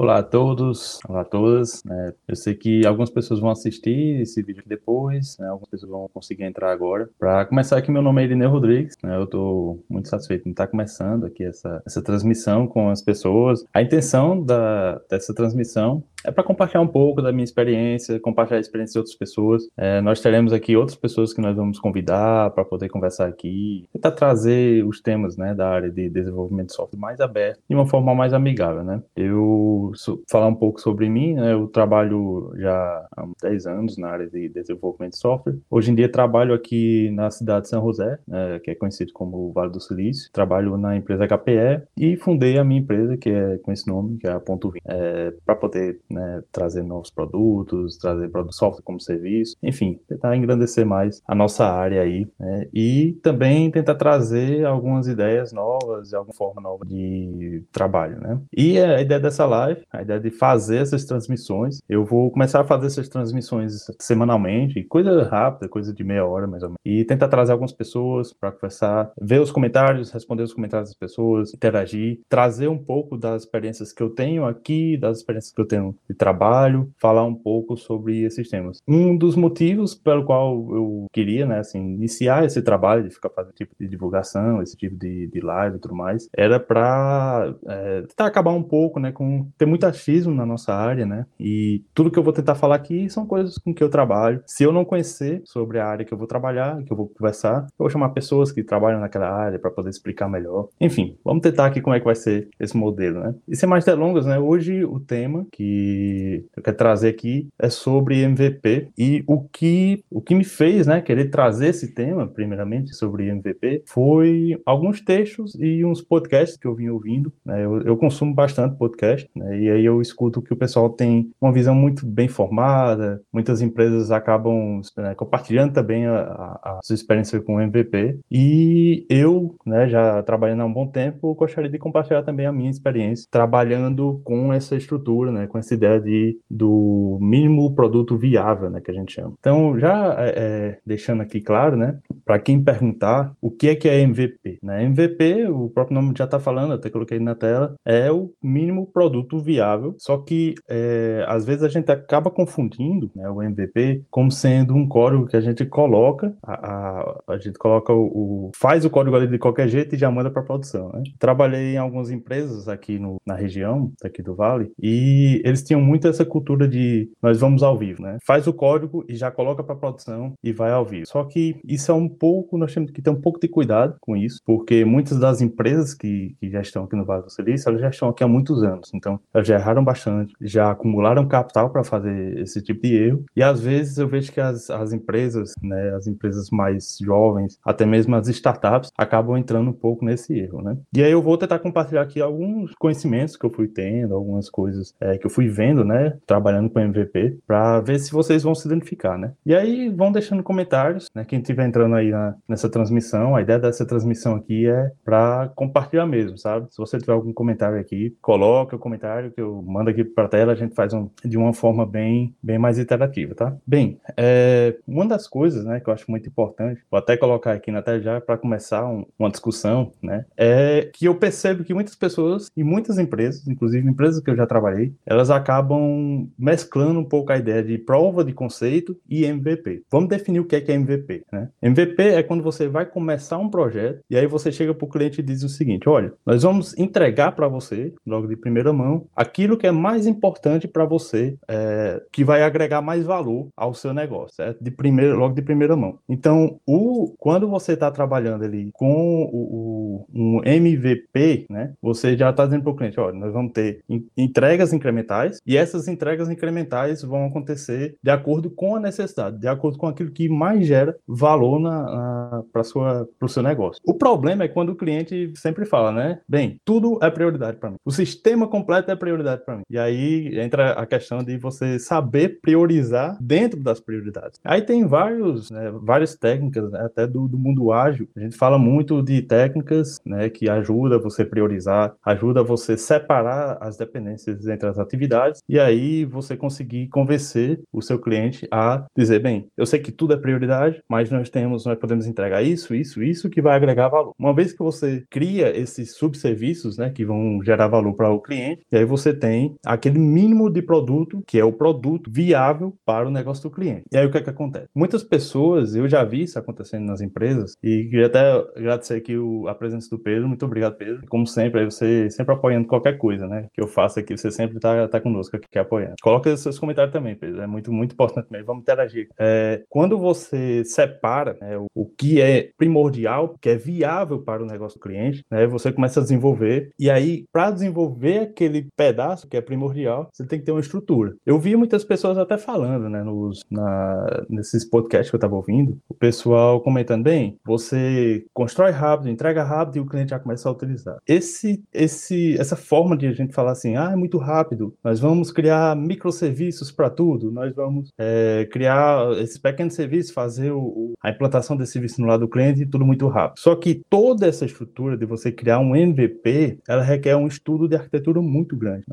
Olá a todos, olá a todas. É, eu sei que algumas pessoas vão assistir esse vídeo depois, né, algumas pessoas vão conseguir entrar agora. Para começar aqui, meu nome é Irineu Rodrigues, né, eu estou muito satisfeito em estar começando aqui essa, essa transmissão com as pessoas. A intenção da, dessa transmissão é para compartilhar um pouco da minha experiência, compartilhar a experiência de outras pessoas. É, nós teremos aqui outras pessoas que nós vamos convidar para poder conversar aqui, tentar trazer os temas né, da área de desenvolvimento de software mais aberto, de uma forma mais amigável. Né? Eu so, falar um pouco sobre mim, né, eu trabalho já há 10 anos na área de desenvolvimento de software. Hoje em dia trabalho aqui na cidade de São José, né, que é conhecido como Vale do Silício. Trabalho na empresa HPE e fundei a minha empresa, que é com esse nome, que é a Ponto 20, é, para poder né, trazer novos produtos, trazer software como serviço, enfim, tentar engrandecer mais a nossa área aí, né, e também tentar trazer algumas ideias novas, alguma forma nova de trabalho, né. E a ideia dessa live, a ideia de fazer essas transmissões, eu vou começar a fazer essas transmissões semanalmente, coisa rápida, coisa de meia hora mais ou menos, e tentar trazer algumas pessoas para conversar, ver os comentários, responder os comentários das pessoas, interagir, trazer um pouco das experiências que eu tenho aqui, das experiências que eu tenho de trabalho, falar um pouco sobre esses temas. Um dos motivos pelo qual eu queria, né, assim, iniciar esse trabalho de ficar fazendo tipo de divulgação, esse tipo de, de live e tudo mais, era para é, tentar acabar um pouco, né, com ter muito achismo na nossa área, né, e tudo que eu vou tentar falar aqui são coisas com que eu trabalho. Se eu não conhecer sobre a área que eu vou trabalhar, que eu vou conversar, eu vou chamar pessoas que trabalham naquela área para poder explicar melhor. Enfim, vamos tentar aqui como é que vai ser esse modelo, né. E sem mais delongas, né, hoje o tema que eu quero trazer aqui é sobre MVP e o que o que me fez, né, querer trazer esse tema, primeiramente sobre MVP, foi alguns textos e uns podcasts que eu vim ouvindo. Né, eu, eu, consumo bastante podcast né, e aí eu escuto que o pessoal tem uma visão muito bem formada. Muitas empresas acabam né, compartilhando também a, a, a, sua experiência com MVP e eu, né, já trabalhando há um bom tempo, gostaria de compartilhar também a minha experiência trabalhando com essa estrutura, né, com essa ideia ideia de, do mínimo produto viável, né, que a gente chama. Então, já é, é deixando aqui claro, né, para quem perguntar o que é que é MVP, né? MVP, o próprio nome já está falando, até coloquei na tela, é o mínimo produto viável. Só que é, às vezes a gente acaba confundindo né, o MVP como sendo um código que a gente coloca, a, a, a gente coloca o, o, faz o código ali de qualquer jeito e já manda para produção. Né? Trabalhei em algumas empresas aqui no, na região, aqui do Vale, e eles tinham muito essa cultura de nós vamos ao vivo, né? Faz o código e já coloca para produção e vai ao vivo. Só que isso é um pouco, nós temos que ter um pouco de cuidado com isso, porque muitas das empresas que, que já estão aqui no Vale do Silício, elas já estão aqui há muitos anos. Então, elas já erraram bastante, já acumularam capital para fazer esse tipo de erro. E às vezes eu vejo que as, as empresas, né, as empresas mais jovens, até mesmo as startups, acabam entrando um pouco nesse erro, né? E aí eu vou tentar compartilhar aqui alguns conhecimentos que eu fui tendo, algumas coisas é, que eu fui vendo né, trabalhando com MVP, para ver se vocês vão se identificar, né? E aí vão deixando comentários, né? Quem estiver entrando aí na, nessa transmissão, a ideia dessa transmissão aqui é para compartilhar mesmo, sabe? Se você tiver algum comentário aqui, coloque o comentário que eu mando aqui para a tela, a gente faz um, de uma forma bem, bem mais interativa, tá? Bem, é, uma das coisas, né, que eu acho muito importante, vou até colocar aqui na tela já para começar um, uma discussão, né, é que eu percebo que muitas pessoas e muitas empresas, inclusive empresas que eu já trabalhei, elas acabam acabam mesclando um pouco a ideia de prova de conceito e MVP. Vamos definir o que é, que é MVP. Né? MVP é quando você vai começar um projeto e aí você chega para o cliente e diz o seguinte: olha, nós vamos entregar para você, logo de primeira mão, aquilo que é mais importante para você, é, que vai agregar mais valor ao seu negócio, certo? De primeira, logo de primeira mão. Então, o, quando você está trabalhando ali com o, o, um MVP, né, você já está dizendo para o cliente: olha, nós vamos ter entregas incrementais e essas entregas incrementais vão acontecer de acordo com a necessidade, de acordo com aquilo que mais gera valor para o seu negócio. O problema é quando o cliente sempre fala, né? Bem, tudo é prioridade para mim. O sistema completo é prioridade para mim. E aí entra a questão de você saber priorizar dentro das prioridades. Aí tem vários, né, várias técnicas, né, até do, do mundo ágil. A gente fala muito de técnicas né, que ajuda você priorizar, ajuda você separar as dependências entre as atividades prioridades, e aí você conseguir convencer o seu cliente a dizer, bem, eu sei que tudo é prioridade, mas nós temos, nós podemos entregar isso, isso, isso que vai agregar valor. Uma vez que você cria esses subserviços, né, que vão gerar valor para o cliente, e aí você tem aquele mínimo de produto, que é o produto viável para o negócio do cliente. E aí o que é que acontece? Muitas pessoas, eu já vi isso acontecendo nas empresas, e queria até agradecer aqui a presença do Pedro, muito obrigado, Pedro. Como sempre, aí você sempre apoiando qualquer coisa, né, que eu faço aqui, você sempre tá, tá conosco aqui apoiando. Coloca seus comentários também, Pedro, é muito, muito importante mesmo, vamos interagir. É, quando você separa né, o, o, que é primordial, que é viável para o negócio do cliente, né, você começa a desenvolver, e aí, para desenvolver aquele pedaço que é primordial, você tem que ter uma estrutura. Eu vi muitas pessoas até falando, né, nos, na, nesses podcasts que eu estava ouvindo, o pessoal comentando, bem, você constrói rápido, entrega rápido e o cliente já começa a utilizar. Esse, esse, essa forma de a gente falar assim, ah, é muito rápido, nós vamos criar microserviços para tudo, nós vamos é, criar esse pequeno serviço, fazer o, a implantação desse serviço no lado do cliente, tudo muito rápido. Só que toda essa estrutura de você criar um MVP, ela requer um estudo de arquitetura muito grande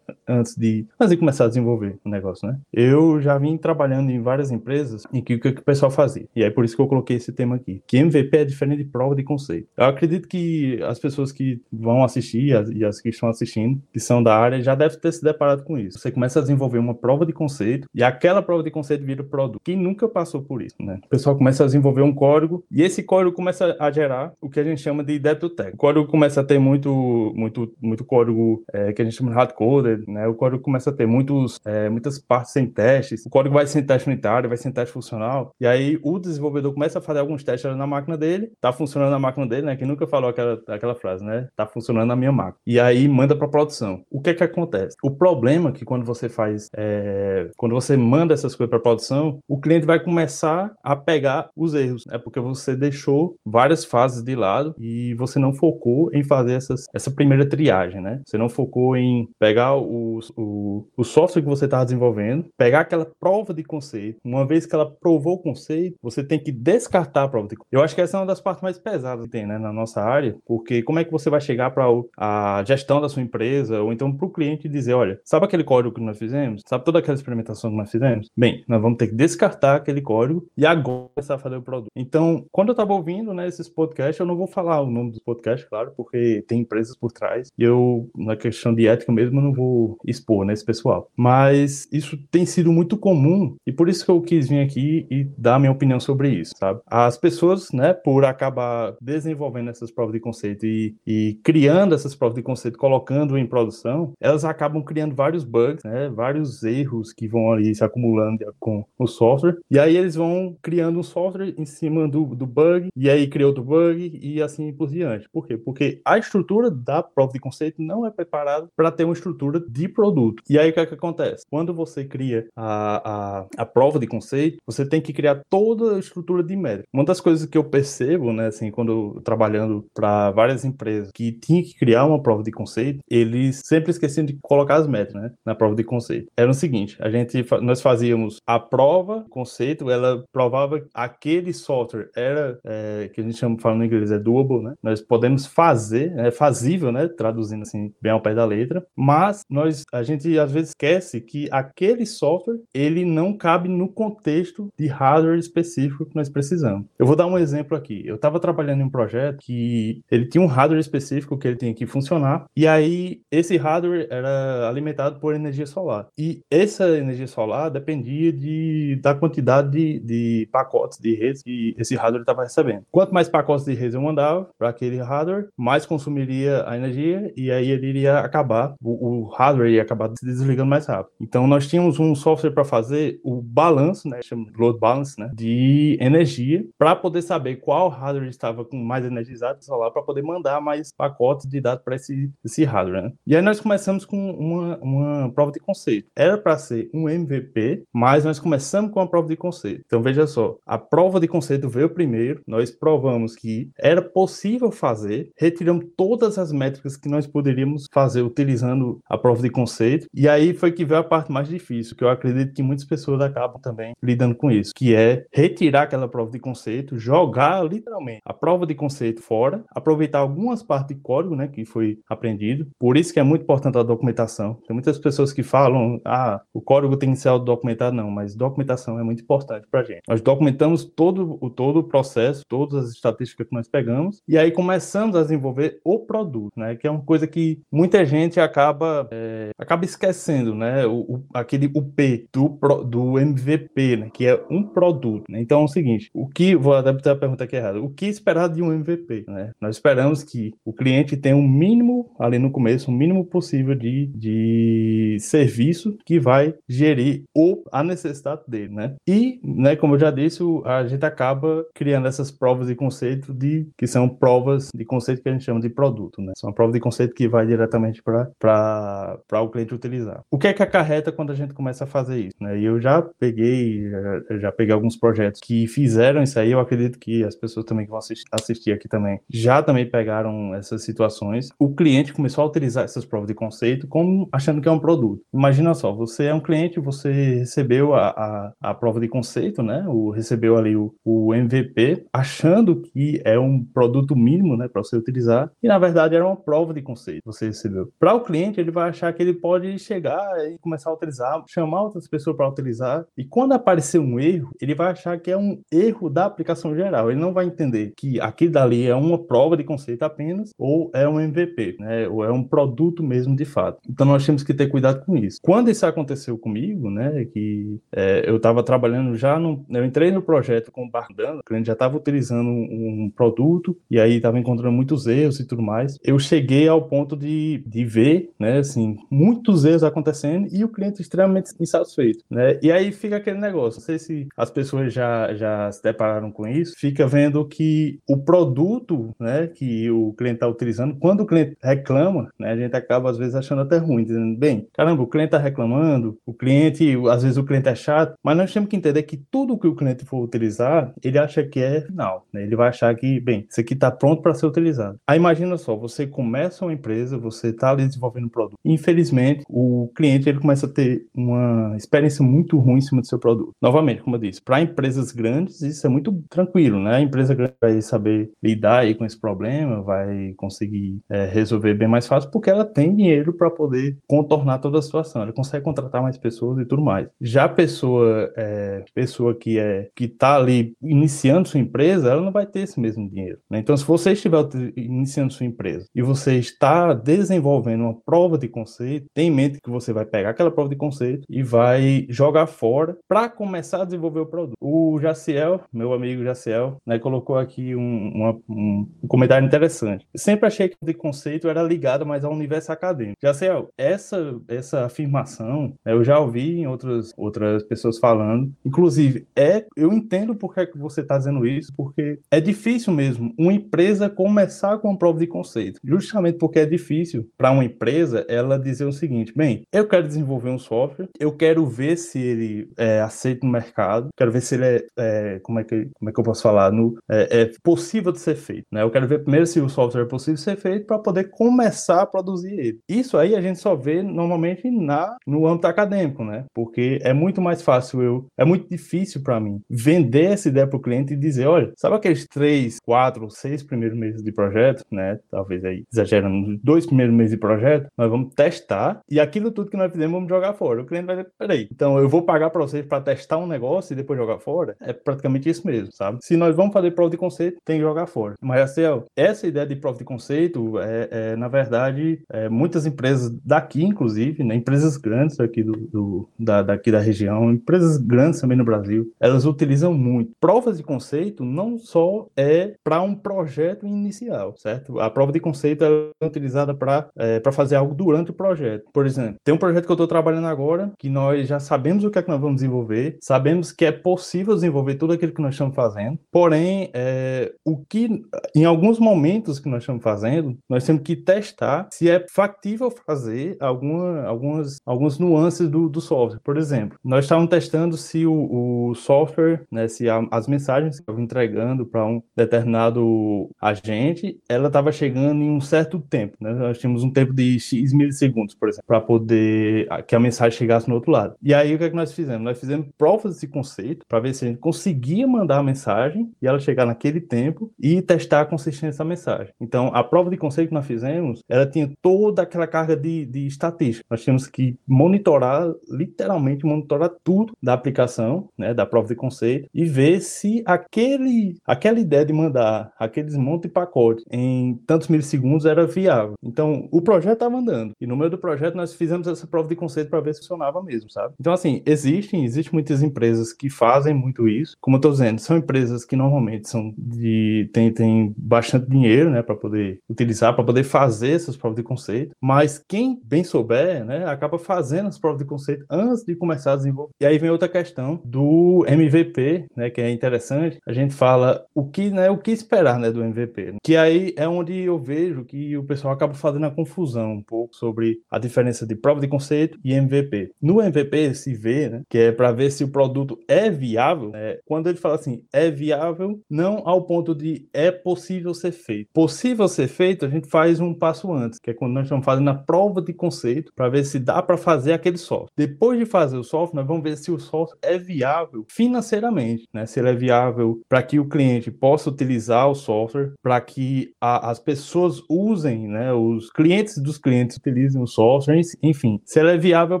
antes de, antes de começar a desenvolver o negócio, né? Eu já vim trabalhando em várias empresas em que o que, que o pessoal fazia. E é por isso que eu coloquei esse tema aqui. Que MVP é diferente de prova de conceito. Eu acredito que as pessoas que vão assistir e as que estão assistindo, que são da área, já devem ter se deparado com isso. Você começa a desenvolver uma prova de conceito e aquela prova de conceito vira produto. Quem nunca passou por isso, né? O pessoal começa a desenvolver um código e esse código começa a gerar o que a gente chama de débito técnico. O código começa a ter muito, muito, muito código é, que a gente chama de hardcoded, né? O código começa a ter muitos, é, muitas partes sem testes. O código vai sem teste unitário, vai sem teste funcional. E aí o desenvolvedor começa a fazer alguns testes na máquina dele, tá funcionando na máquina dele, né? Quem nunca falou aquela, aquela frase, né? Tá funcionando na minha máquina. E aí manda para produção. O que é que acontece? O problema que quando você faz, é, quando você manda essas coisas para produção, o cliente vai começar a pegar os erros, é né? porque você deixou várias fases de lado e você não focou em fazer essas, essa primeira triagem, né? Você não focou em pegar o, o, o software que você estava desenvolvendo, pegar aquela prova de conceito. Uma vez que ela provou o conceito, você tem que descartar a prova de conceito. Eu acho que essa é uma das partes mais pesadas que tem, né, na nossa área, porque como é que você vai chegar para a gestão da sua empresa ou então para o cliente dizer, olha, sabe aquele código que nós fizemos? Sabe toda aquela experimentação que nós fizemos? Bem, nós vamos ter que descartar aquele código e agora começar a fazer o produto. Então, quando eu estava ouvindo, né, esses podcasts, eu não vou falar o nome dos podcasts, claro, porque tem empresas por trás e eu, na questão de ética mesmo, eu não vou expor, né, esse pessoal. Mas isso tem sido muito comum e por isso que eu quis vir aqui e dar minha opinião sobre isso, sabe? As pessoas, né, por acabar desenvolvendo essas provas de conceito e, e criando essas provas de conceito, colocando em produção, elas acabam criando vários bugs, né, vários erros que vão ali se acumulando com o software, e aí eles vão criando um software em cima do, do bug, e aí cria outro bug, e assim por diante. Por quê? Porque a estrutura da prova de conceito não é preparada para ter uma estrutura de produto. E aí o que, é que acontece? Quando você cria a, a, a prova de conceito, você tem que criar toda a estrutura de métrica. Uma das coisas que eu percebo, né, assim, quando trabalhando para várias empresas que tinha que criar uma prova de conceito, eles sempre esqueciam de colocar as métricas, né, na prova de conceito. Era o seguinte, a gente nós fazíamos a prova, conceito, ela provava aquele software era é, que a gente chama falando em inglês é doable, né? Nós podemos fazer, é fazível, né, traduzindo assim bem ao pé da letra, mas nós a gente às vezes esquece que aquele software ele não cabe no contexto de hardware específico que nós precisamos. Eu vou dar um exemplo aqui. Eu estava trabalhando em um projeto que ele tinha um hardware específico que ele tinha que funcionar, e aí esse hardware era alimentado por energia solar. E essa energia solar dependia de, da quantidade de, de pacotes de redes que esse hardware estava recebendo. Quanto mais pacotes de redes eu mandava para aquele hardware, mais consumiria a energia e aí ele iria acabar, o, o hardware ia acabar se desligando mais rápido. Então nós tínhamos um software para fazer o balanço, né, chama load balance, né, de energia para poder saber qual hardware estava com mais energizado solar para poder mandar mais pacotes de dados para esse, esse hardware. Né? E aí nós começamos com uma, uma prova de conceito. Era para ser um MVP, mas nós começamos com a prova de conceito. Então veja só, a prova de conceito veio primeiro, nós provamos que era possível fazer, retiramos todas as métricas que nós poderíamos fazer utilizando a prova de conceito, e aí foi que veio a parte mais difícil, que eu acredito que muitas pessoas acabam também lidando com isso, que é retirar aquela prova de conceito, jogar literalmente a prova de conceito fora, aproveitar algumas partes de código, né, que foi aprendido. Por isso que é muito importante a documentação. Tem muitas pessoas que falam, ah, o código tem que ser documentado, não, mas documentação é muito importante para a gente. Nós documentamos todo o, todo o processo, todas as estatísticas que nós pegamos, e aí começamos a desenvolver o produto, né? Que é uma coisa que muita gente acaba, é, acaba esquecendo, né? O, o, aquele o P do, do MVP, né? Que é um produto. Né? Então é o seguinte, o que, vou adaptar a pergunta aqui errada, o que esperar de um MVP, né? Nós esperamos que o cliente tenha um mínimo, ali no começo, um mínimo possível de, de serviço que vai gerir o, a necessidade dele, né? E, né, como eu já disse, a gente acaba criando essas provas de conceito de que são provas de conceito que a gente chama de produto, né? São provas de conceito que vai diretamente para o cliente utilizar. O que é que acarreta quando a gente começa a fazer isso, né? E eu já peguei, já, já peguei alguns projetos que fizeram isso aí, eu acredito que as pessoas também que vão assistir, assistir aqui também já também pegaram essas situações. O cliente começou a utilizar essas provas de conceito como achando que é um produto. Imagina só, você é um cliente, você recebeu a, a, a prova de conceito, né? O, recebeu ali o, o MVP, achando que é um produto mínimo, né, para você utilizar, e na verdade era uma prova de conceito que você recebeu. Para o cliente, ele vai achar que ele pode chegar e começar a utilizar, chamar outras pessoas para utilizar, e quando aparecer um erro, ele vai achar que é um erro da aplicação geral. Ele não vai entender que aquilo dali é uma prova de conceito apenas ou é um MVP, né, ou é um produto mesmo de fato. Então nós temos que ter cuidado com isso. Quando isso aconteceu comigo, né, que é, eu estava trabalhando já no, eu entrei no projeto com o Bardano, o cliente já estava utilizando um, um, produto e aí estava encontrando muitos erros e tudo mais. Eu cheguei ao ponto de, de ver, né, assim, muitos erros acontecendo e o cliente extremamente insatisfeito, né? E aí fica aquele negócio, não sei se as pessoas já, já se depararam com isso, fica vendo que o produto, né, que o cliente está utilizando, quando o cliente reclama, né, a gente acaba às vezes achando até ruim, dizendo, bem, caramba, o cliente está reclamando, o cliente, às vezes o cliente é chato, mas nós temos que entender que tudo que o cliente for utilizar, ele acha que é final, né? Ele vai achar que, bem, isso aqui está pronto para ser utilizado. Aí imagina só, você começa uma empresa, você está ali desenvolvendo um produto. Infelizmente, o cliente ele começa a ter uma experiência muito ruim em cima do seu produto. Novamente, como eu disse, para empresas grandes isso é muito tranquilo, né? A empresa grande vai saber lidar aí com esse problema, vai conseguir é, resolver bem mais fácil porque ela tem dinheiro para poder contornar toda a situação. Ela consegue contratar mais pessoas e tudo mais. Já a pessoa, é, pessoa que é que está ali iniciando sua empresa, ela não vai ter esse mesmo dinheiro. Né? Então, se você estiver iniciando sua empresa e você está desenvolvendo uma prova de conceito, tenha em mente que você vai pegar aquela prova de conceito e vai jogar fora para começar a desenvolver o produto. O Jaciel, meu amigo Jaciel, né, colocou aqui um, uma, um, comentário interessante. Sempre achei que o de conceito era ligado mais ao universo acadêmico. Jaciel, essa, essa afirmação né, eu já ouvi em outras, outras pessoas falando. Inclusive, é, eu entendo por que, é que você está dizendo isso, porque é difícil mesmo uma empresa começar com uma prova de conceito. Justamente porque é difícil para uma empresa ela dizer o seguinte: bem, eu quero desenvolver um software, eu quero ver se ele é aceito no mercado, quero ver se ele é, é como, é que, como é que eu posso falar, no, é, é possível de ser feito. Né? Eu quero ver primeiro se o software é possível de ser feito para poder começar a produzir ele. Isso aí a gente só vê normalmente na, no âmbito acadêmico, né? Porque é muito mais fácil eu, é muito difícil para mim vender essa ideia para o cliente e dizer, olha, sabe aqueles três, quatro, seis primeiros meses de projeto, né? Talvez aí exagerando, dois primeiros meses de projeto, nós vamos testar e aquilo tudo que nós fizemos vamos jogar fora. O cliente vai dizer, peraí, então eu vou pagar para vocês para testar um negócio e depois jogar fora? É praticamente isso mesmo, sabe? Se nós vamos fazer prova de conceito, tem que jogar fora. Mas, assim, essa ideia de prova de conceito é, é na verdade, é, muitas empresas daqui, inclusive, né, empresas grandes aqui do, do da, daqui da região, empresas grandes também no Brasil, elas utilizam muito. Provas de conceito não só é para um projeto inicial, certo? A prova de conceito é utilizada para é, fazer algo durante o projeto. Por exemplo, tem um projeto que eu estou trabalhando agora que nós já sabemos o que é que nós vamos desenvolver, sabemos que é possível desenvolver tudo aquilo que nós estamos fazendo, porém, é, o que em alguns momentos que nós estamos fazendo, nós temos que testar se é factível fazer alguma, algumas, algumas nuances do, do software. Por exemplo, nós estávamos testando se o, o software, né, se a, as mensagens que eu entregando para um determinado agente, ela estava chegando em um certo tempo. Né? Nós tínhamos um tempo de X milissegundos, por exemplo, para poder que a mensagem chegasse no outro lado. E aí o que, é que nós fizemos? Nós fizemos provas desse conceito para ver se a gente conseguia mandar a mensagem e ela chegar naquele tempo e testar a consistência da mensagem. Então, a prova de conceito que nós fizemos, ela tinha toda aquela carga de, de estatística. Nós tínhamos que monitorar, literalmente monitorar tudo da aplicação, né, da prova de conceito, e ver se aquele, aquela ideia de mandar aqueles monte de pacote em tantos milissegundos era viável. Então, o projeto estava andando, e no meio do projeto nós fizemos essa prova de conceito para ver se funcionava mesmo, sabe? Então, assim, existem, existem muitas empresas que fazem muito isso. Como eu estou dizendo, são empresas que normalmente são de tem, tem bastante dinheiro, né, para poder utilizar, para poder fazer essas provas de conceito, mas quem bem souber, né, acaba fazendo as provas de conceito antes de começar a desenvolver. E aí vem outra questão do MVP, né, que é interessante. A gente fala o que, né, o que esperar, né, do MVP. Que aí é onde eu vejo que o pessoal acaba fazendo a confusão um pouco sobre a diferença de prova de conceito e MVP. No MVP se vê, né, que é para ver se o produto é viável. Né, quando ele fala assim, é viável, não ao ponto de é possível ser feito. Possível ser feito, a gente faz um passo antes, que é quando nós estamos fazendo a prova de conceito para ver se dá para fazer aquele software. Depois de fazer o software, nós vamos ver se o software é viável financeiramente, né? Se ele é viável para que o cliente possa utilizar o software, para que a, as pessoas usem, né? Os clientes dos clientes utilizem o software, enfim, se ela é viável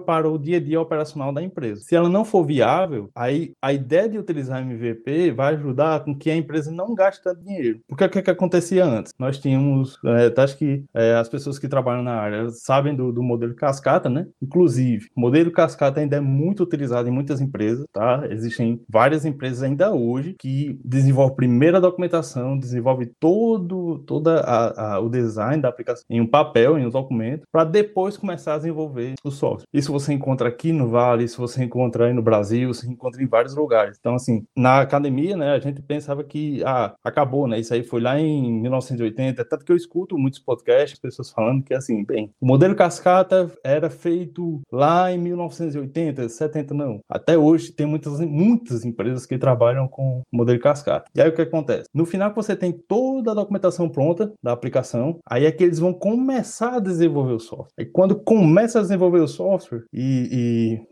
para o dia a dia operacional da empresa. Se ela não for viável, aí a ideia de utilizar MVP vai ajudar com que a empresa não gaste tanto dinheiro. Porque o que, que acontecia antes? Nós tínhamos, é, acho que é, as pessoas que trabalham na área sabem do, do modelo cascata, né? Inclusive, o modelo cascata ainda é muito utilizado em muitas empresas, tá? Existem várias empresas ainda hoje que desenvolvem primeiro a documentação, desenvolve todo toda a, a, o design da aplicação em um papel, em um documento, para depois começar a desenvolver o software. Isso você encontra aqui no Vale, isso você encontra aí no Brasil, você encontra em vários lugares. Então, assim, na academia, né, a gente pensava que ah, acabou, né? Isso aí foi lá em 1980, tanto que eu escuto muitos podcasts, pessoas falando que assim, bem, o modelo cascata era feito lá em 1980, 70 não. Até hoje tem muitas muitas empresas que trabalham com modelo cascata. E aí o que acontece? No final que você tem toda a documentação pronta da aplicação, aí é que eles vão começar a desenvolver o software. E quando começa a desenvolver o software e,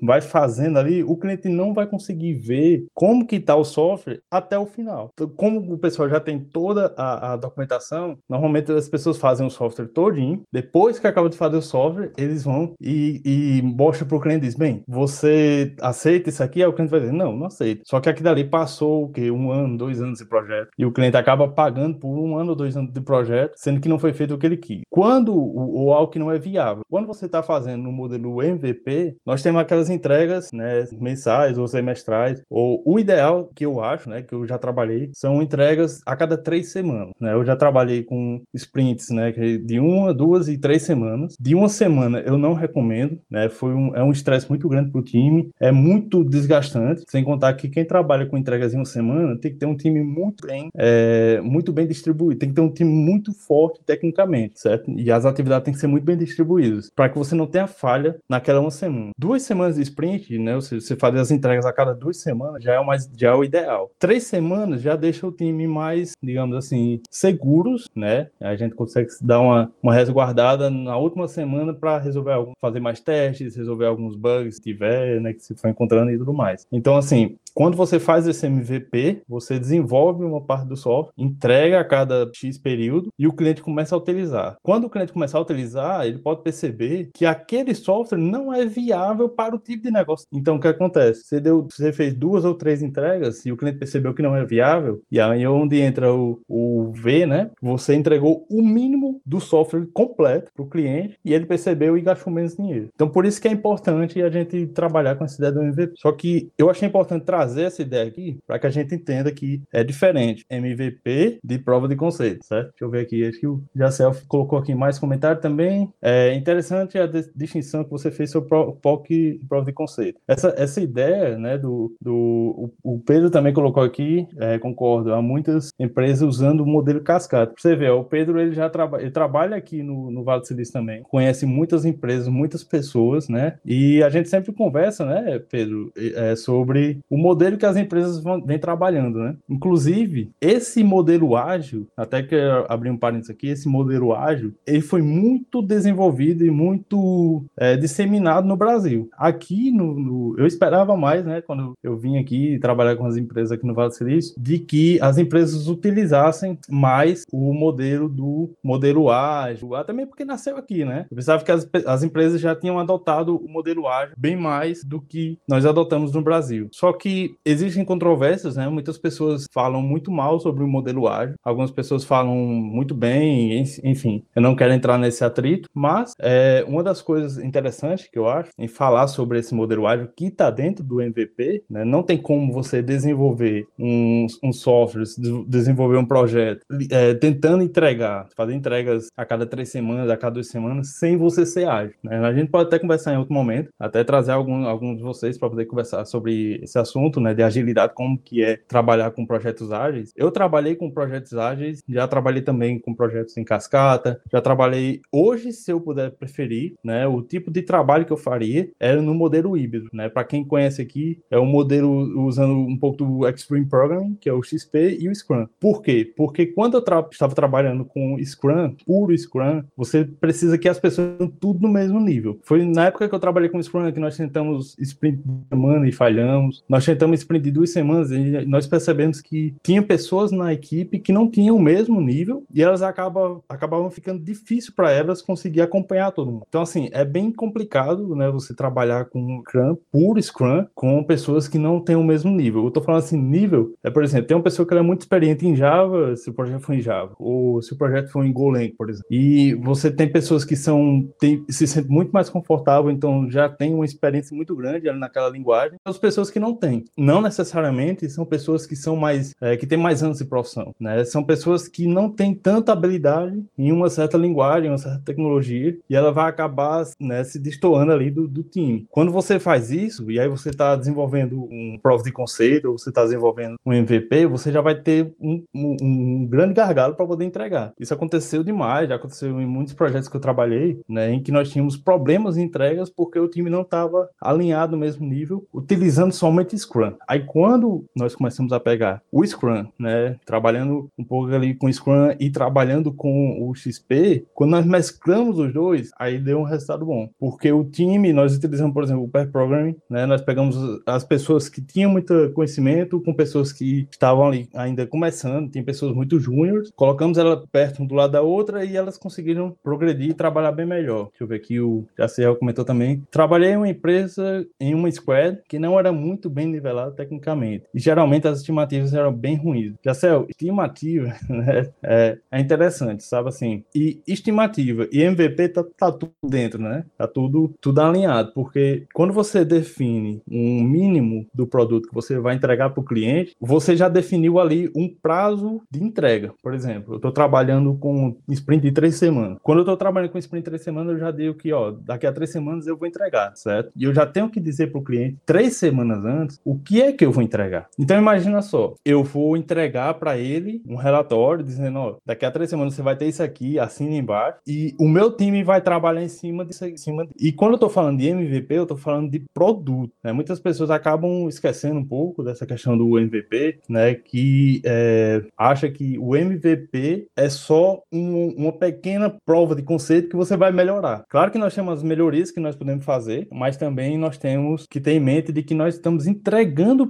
e vai fazendo ali, o cliente não vai conseguir ver como que está o software até o final. Então, como o pessoal já tem toda a, a documentação, normalmente as pessoas fazem o software todinho, depois que acaba de fazer o software, eles vão e, e mostram para o cliente, diz, bem, você aceita isso aqui? Aí o cliente vai dizer, não, não aceito. Só que aqui dali passou o quê? Um ano, dois anos de projeto. E o cliente acaba pagando por um ano ou dois anos de projeto, sendo que não foi feito o que ele quis. Quando o, o algo que não é viável, quando você está fazendo no modelo MVP, nós temos aquelas entregas né, mensais ou semestrais, ou o ideal que eu acho, né, que eu já trabalhei, são entregas a cada três semanas. Né? Eu já trabalhei com sprints né, de uma, duas e três semanas. De uma semana eu não recomendo, né? Foi um, é um estresse muito grande para o time, é muito desgastante, sem contar que quem trabalha com entregas em uma semana tem que ter um time muito bem, é, muito bem distribuído, tem que ter um time muito forte tecnicamente, certo? E as atividades têm que ser muito bem distribuídas, para que você não tenha falha naquela uma semana. Duas semanas de sprint, né? Você, você fazer as entregas a cada duas semanas já é o mais já é o ideal. Três semanas já deixa o time mais, digamos assim, seguros, né? A gente consegue dar uma, uma resguardada na última semana para resolver fazer mais testes, resolver alguns bugs se tiver, né? Que se for encontrando e tudo mais. Então, assim, quando você faz esse MVP, você desenvolve uma parte do software, entrega a cada X período e o cliente começa a utilizar. Quando o cliente começar a utilizar, ele pode perceber que aquele software não é viável para o tipo de negócio. Então, o que acontece? Você, deu, você fez duas ou três entregas e o cliente percebeu que não é viável, e aí é onde entra o, o V, né? Você entregou o mínimo do software completo para o cliente e ele percebeu e gastou menos dinheiro. Então, por isso que é importante a gente trabalhar com essa ideia do MVP. Só que eu achei importante trazer trazer essa ideia aqui para que a gente entenda que é diferente MVP de prova de conceito, certo? Deixa eu ver aqui, acho que o Jacel colocou aqui mais comentário também. É interessante a distinção que você fez sobre POC e prova de conceito. Essa, essa ideia, né, do, do o, Pedro também colocou aqui, é, concordo, há muitas empresas usando o modelo cascata. Você ver, o Pedro ele já traba, ele trabalha aqui no, no Vale do Silício também, conhece muitas empresas, muitas pessoas, né? E a gente sempre conversa, né, Pedro, é, sobre o modelo modelo que as empresas vão, vêm trabalhando, né? Inclusive, esse modelo ágil, até que eu abri um parênteses aqui, esse modelo ágil, ele foi muito desenvolvido e muito é, disseminado no Brasil. Aqui, no, no, eu esperava mais, né, quando eu vim aqui trabalhar com as empresas aqui no Vale do Silício, de que as empresas utilizassem mais o modelo do modelo ágil, até mesmo porque nasceu aqui, né? Eu pensava que as, as empresas já tinham adotado o modelo ágil bem mais do que nós adotamos no Brasil. Só que existem controvérsias, né? Muitas pessoas falam muito mal sobre o modelo ágil, algumas pessoas falam muito bem, enfim. Eu não quero entrar nesse atrito, mas é, uma das coisas interessantes que eu acho em falar sobre esse modelo ágil que está dentro do MVP, né? Não tem como você desenvolver um, um software, desenvolver um projeto, é, tentando entregar, fazer entregas a cada três semanas, a cada duas semanas, sem você ser ágil. Né? A gente pode até conversar em outro momento, até trazer algum, alguns de vocês para poder conversar sobre esse assunto, né, de agilidade, como que é trabalhar com projetos ágeis. Eu trabalhei com projetos ágeis, já trabalhei também com projetos em cascata, já trabalhei hoje, se eu puder preferir, né, o tipo de trabalho que eu faria era no modelo híbrido, né? Para quem conhece aqui, é um modelo usando um pouco do Extreme Programming, que é o XP e o Scrum. Por quê? Porque quando eu tra estava trabalhando com Scrum, puro Scrum, você precisa que as pessoas tenham tudo no mesmo nível. Foi na época que eu trabalhei com Scrum que nós tentamos sprint semana e falhamos. Nós tentamos de duas semanas e nós percebemos que tinha pessoas na equipe que não tinham o mesmo nível e elas acabam, acabavam ficando difícil para elas conseguir acompanhar todo mundo. Então, assim, é bem complicado, né, você trabalhar com Scrum, puro Scrum, com pessoas que não têm o mesmo nível. Eu tô falando assim, nível, é, por exemplo, tem uma pessoa que é muito experiente em Java, se o projeto for em Java, ou se o projeto for em Golang, por exemplo. E você tem pessoas que são, tem, se sentem muito mais confortável, então já tem uma experiência muito grande naquela linguagem. As pessoas que não têm, não necessariamente são pessoas que são mais, é, que têm mais anos de profissão, né? São pessoas que não têm tanta habilidade em uma certa linguagem, uma certa tecnologia, e ela vai acabar né, se destoando ali do, do time. Quando você faz isso, e aí você está desenvolvendo um prova de conceito, ou você está desenvolvendo um MVP, você já vai ter um, um, um grande gargalo para poder entregar. Isso aconteceu demais, já aconteceu em muitos projetos que eu trabalhei, né, em que nós tínhamos problemas em entregas porque o time não estava alinhado no mesmo nível, utilizando somente Scrum. Aí quando nós começamos a pegar o Scrum, né, trabalhando um pouco ali com Scrum e trabalhando com o XP, quando nós mesclamos os dois, aí deu um resultado bom, porque o time, nós utilizamos, por exemplo, o pair programming, né, nós pegamos as pessoas que tinham muito conhecimento com pessoas que estavam ali ainda começando, tem pessoas muito júniores, colocamos ela perto um do lado da outra e elas conseguiram progredir e trabalhar bem melhor. Deixa eu ver aqui, o Jaciel comentou também. Trabalhei em uma empresa, em uma squad, que não era muito bem nivelada tecnicamente. E geralmente as estimativas eram bem ruins. Jaciel, estimativa né, é, é, interessante, sabe assim? E estimativa e MVP tá, tá tudo dentro, né? Tá tudo, tudo alinhado, porque quando você define um mínimo do produto que você vai entregar para o cliente, você já definiu ali um prazo de entrega. Por exemplo, eu estou trabalhando com sprint de três semanas. Quando eu estou trabalhando com sprint de três semanas, eu já digo que, ó, daqui a três semanas eu vou entregar, certo? E eu já tenho que dizer para o cliente três semanas antes o que é que eu vou entregar. Então imagina só, eu vou entregar para ele um relatório dizendo, ó, daqui a três semanas você vai ter isso aqui, assina embaixo, e o meu time vai trabalhar em cima disso, em cima. E quando eu estou falando de MVP, eu estou falando de produto. Né? Muitas pessoas acabam esquecendo um pouco dessa questão do MVP, né? Que é, acha que o MVP é só um, uma pequena prova de conceito que você vai melhorar. Claro que nós temos as melhorias que nós podemos fazer, mas também nós temos que ter em mente de que nós estamos entregando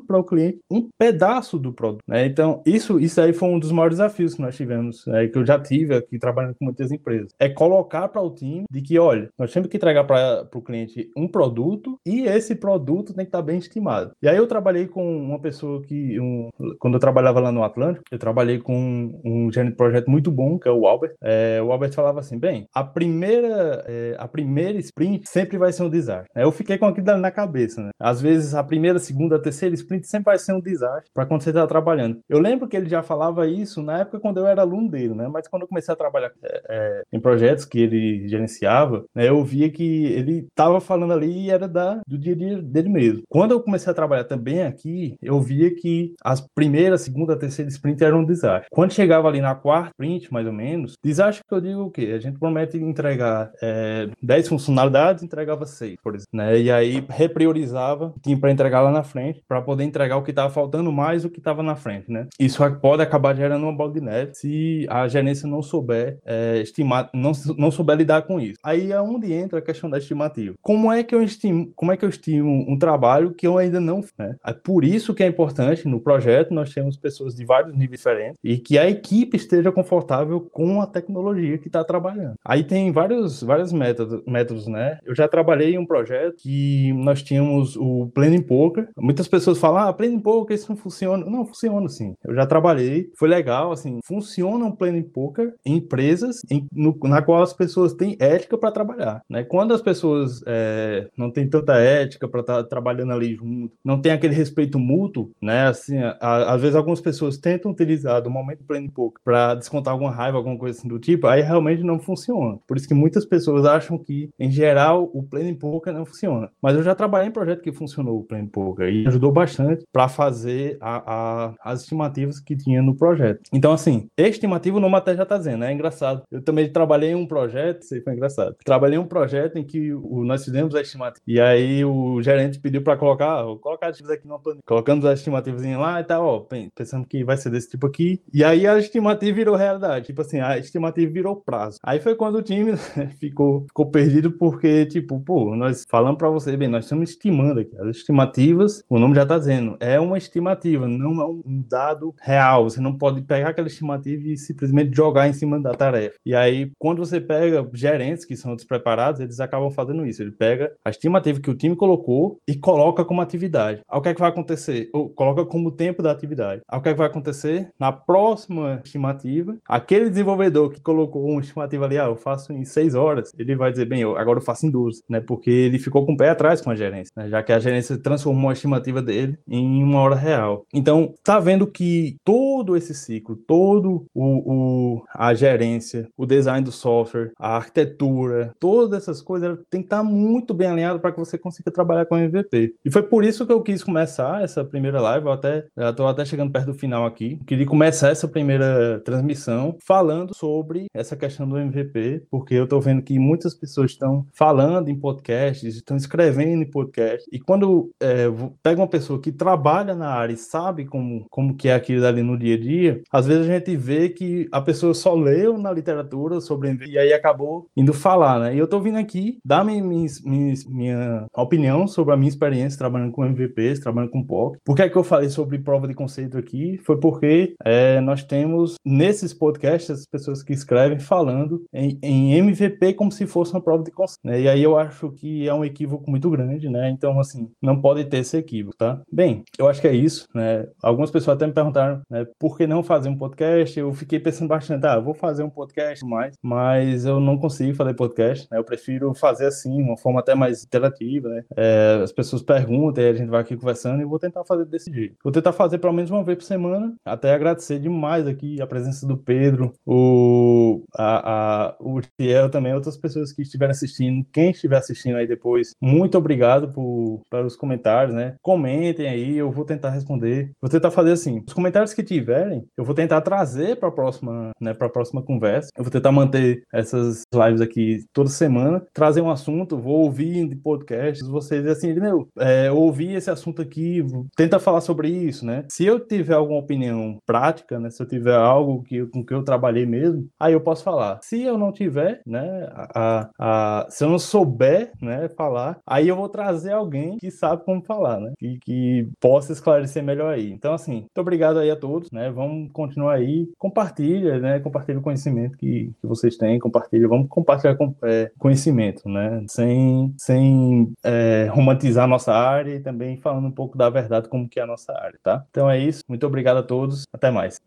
para o cliente um pedaço do produto. Né? Então, isso, isso aí foi um dos maiores desafios que nós tivemos, né? que eu já tive aqui trabalhando com muitas empresas. É colocar para o time de que, olha, nós temos que entregar para o cliente um produto e esse produto tem que estar bem estimado. E aí eu trabalhei com uma pessoa que, um, quando eu trabalhava lá no Atlântico, eu trabalhei com um, um gerente de projeto muito bom, que é o Albert. É, o Albert falava assim, bem, a primeira, é, a primeira sprint sempre vai ser um desastre. Eu fiquei com aquilo na cabeça, né? Às vezes a primeira, segunda, terceira sprint sempre vai ser um desastre para quando você está trabalhando. Eu lembro que ele já falava isso na época quando eu era aluno dele, né? Mas quando eu comecei a trabalhar é, é em projetos que ele gerenciava, né, eu via que ele estava falando ali e era da, do dia a dia dele mesmo. Quando eu comecei a trabalhar também aqui, eu via que as primeiras, segunda, terceira sprint eram um desastre. Quando chegava ali na quarta sprint, mais ou menos, desastre que eu digo o quê? A gente promete entregar é, 10 funcionalidades, entregava 6, por exemplo, né? E aí repriorizava, tinha para entregar lá na frente para poder entregar o que estava faltando mais o que estava na frente, né? Isso pode acabar gerando uma bola de neve se a gerência não souber é, estimar, não, não souber lidar com isso. Aí é onde entra a questão da estimativa. Como é que eu estimo, como é que eu estimo um trabalho que eu ainda não, né? É por isso que é importante no projeto nós temos pessoas de vários níveis diferentes e que a equipe esteja confortável com a tecnologia que está trabalhando. Aí tem vários vários métodos, métodos, né? Eu já trabalhei em um projeto que nós tínhamos o Planning Poker. Muitas pessoas falam: "Ah, Planning Poker isso não funciona". Não, funciona sim. Eu já trabalhei, foi legal, assim, funciona um Planning Poker em empresas em, no, na qual as pessoas têm ética para trabalhar, né? Quando as pessoas é, não têm tanta ética para estar tá trabalhando ali junto, não tem aquele respeito mútuo, né? Assim, a, a, às vezes algumas pessoas tentam utilizar do momento do Planning Poker para descontar alguma raiva, alguma coisa assim do tipo, aí realmente não funciona. Por isso que muitas pessoas acham que, em geral, o Planning Poker não funciona. Mas eu já trabalhei em projeto que funcionou o Planning Poker e ajudou bastante para fazer a, a, as estimativas que tinha no projeto. Então, assim, estimativa o nome até já tá dizendo, né? é engraçado. Eu também trabalhei em um projeto, isso aí foi engraçado. Trabalhei em um projeto em que o, nós fizemos a estimativa. E aí o gerente pediu para colocar, vou colocar ativos aqui no plano. Colocamos as estimativas lá e tal, ó, pensando que vai ser desse tipo aqui. E aí a estimativa virou realidade. Tipo assim, a estimativa virou prazo. Aí foi quando o time ficou, ficou perdido porque, tipo, pô, nós falamos para você, bem, nós estamos estimando aqui. As estimativas, o nome já tá dizendo, é uma estimativa, não é um dado real. Você não pode pegar aquela estimativa e simplesmente jogar em cima da tarefa. E aí, quando você pega gerentes que são despreparados, eles acabam fazendo isso. Ele pega a estimativa que o time colocou e coloca como atividade. Aí o que é que vai acontecer? Ou coloca como tempo da atividade. Aí o que é que vai acontecer? Na próxima estimativa, aquele desenvolvedor que colocou uma estimativa ali, ah, eu faço em seis horas, ele vai dizer, bem, eu, agora eu faço em 12, né? Porque ele ficou com o pé atrás com a gerência, né? Já que a gerência transformou a estimativa dele em uma hora real. Então, tá vendo que todo esse ciclo, todo o, o a gerência, o design do software, a arquitetura, todas essas coisas tem que estar muito bem alinhado para que você consiga trabalhar com MVP. E foi por isso que eu quis começar essa primeira live, eu até estou até chegando perto do final aqui. Queria começar essa primeira transmissão falando sobre essa questão do MVP, porque eu estou vendo que muitas pessoas estão falando em podcasts, estão escrevendo em podcast, e quando é, pega uma pessoa que trabalha na área e sabe como, como que é aquilo ali no dia a dia, às vezes a gente vê que a pessoa só leu na literatura sobre e aí acabou indo falar, né? E eu tô vindo aqui dar minha, minha, minha opinião sobre a minha experiência trabalhando com MVPs, trabalhando com POC. Por que é que eu falei sobre prova de conceito aqui? Foi porque é, nós temos nesses podcasts as pessoas que escrevem falando em, em, MVP como se fosse uma prova de conceito. Né? E aí eu acho que é um equívoco muito grande, né? Então, assim, não pode ter esse equívoco, tá? Bem, eu acho que é isso, né? Algumas pessoas até me perguntaram né, por que não fazer um podcast. Eu fiquei pensando bastante, ah, vou fazer um podcast mais, mas eu não consigo fazer podcast, né? Eu prefiro fazer assim, uma forma até mais interativa, né? É, as pessoas perguntam a gente vai aqui conversando e vou tentar fazer desse jeito. Vou tentar fazer pelo menos uma vez por semana, até agradecer demais aqui a presença do Pedro, o, a, a, o Tiel também, outras pessoas que estiveram assistindo, quem estiver assistindo aí depois, muito obrigado por, pelos comentários, né? Comentem aí, eu vou tentar responder. Vou tentar fazer assim, os comentários que tiverem, eu vou tentar trazer para a próxima, né, para a próxima conversa. Eu vou tentar manter essas lives aqui toda semana, trazer um assunto, vou ouvir de podcasts, vocês assim, meu, é, ouvir esse assunto aqui, tenta falar sobre isso, né? Se eu tiver alguma opinião prática, né? Se eu tiver algo que, com que eu trabalhei mesmo, aí eu posso falar. Se eu não tiver, né? A, a, se eu não souber, né? Falar, aí eu vou trazer alguém que sabe como falar, né? Que, que possa esclarecer melhor aí. Então, assim, muito obrigado aí a todos, né? Vamos continuar aí, compartilha, né? Compartilha o conhecimento que, que vocês têm, compartilha, vamos compartilhar com, é, conhecimento, né? Sem, sem é, romantizar a nossa área e também falando um pouco da verdade como que é a nossa área, tá? Então é isso, muito obrigado a todos, até mais.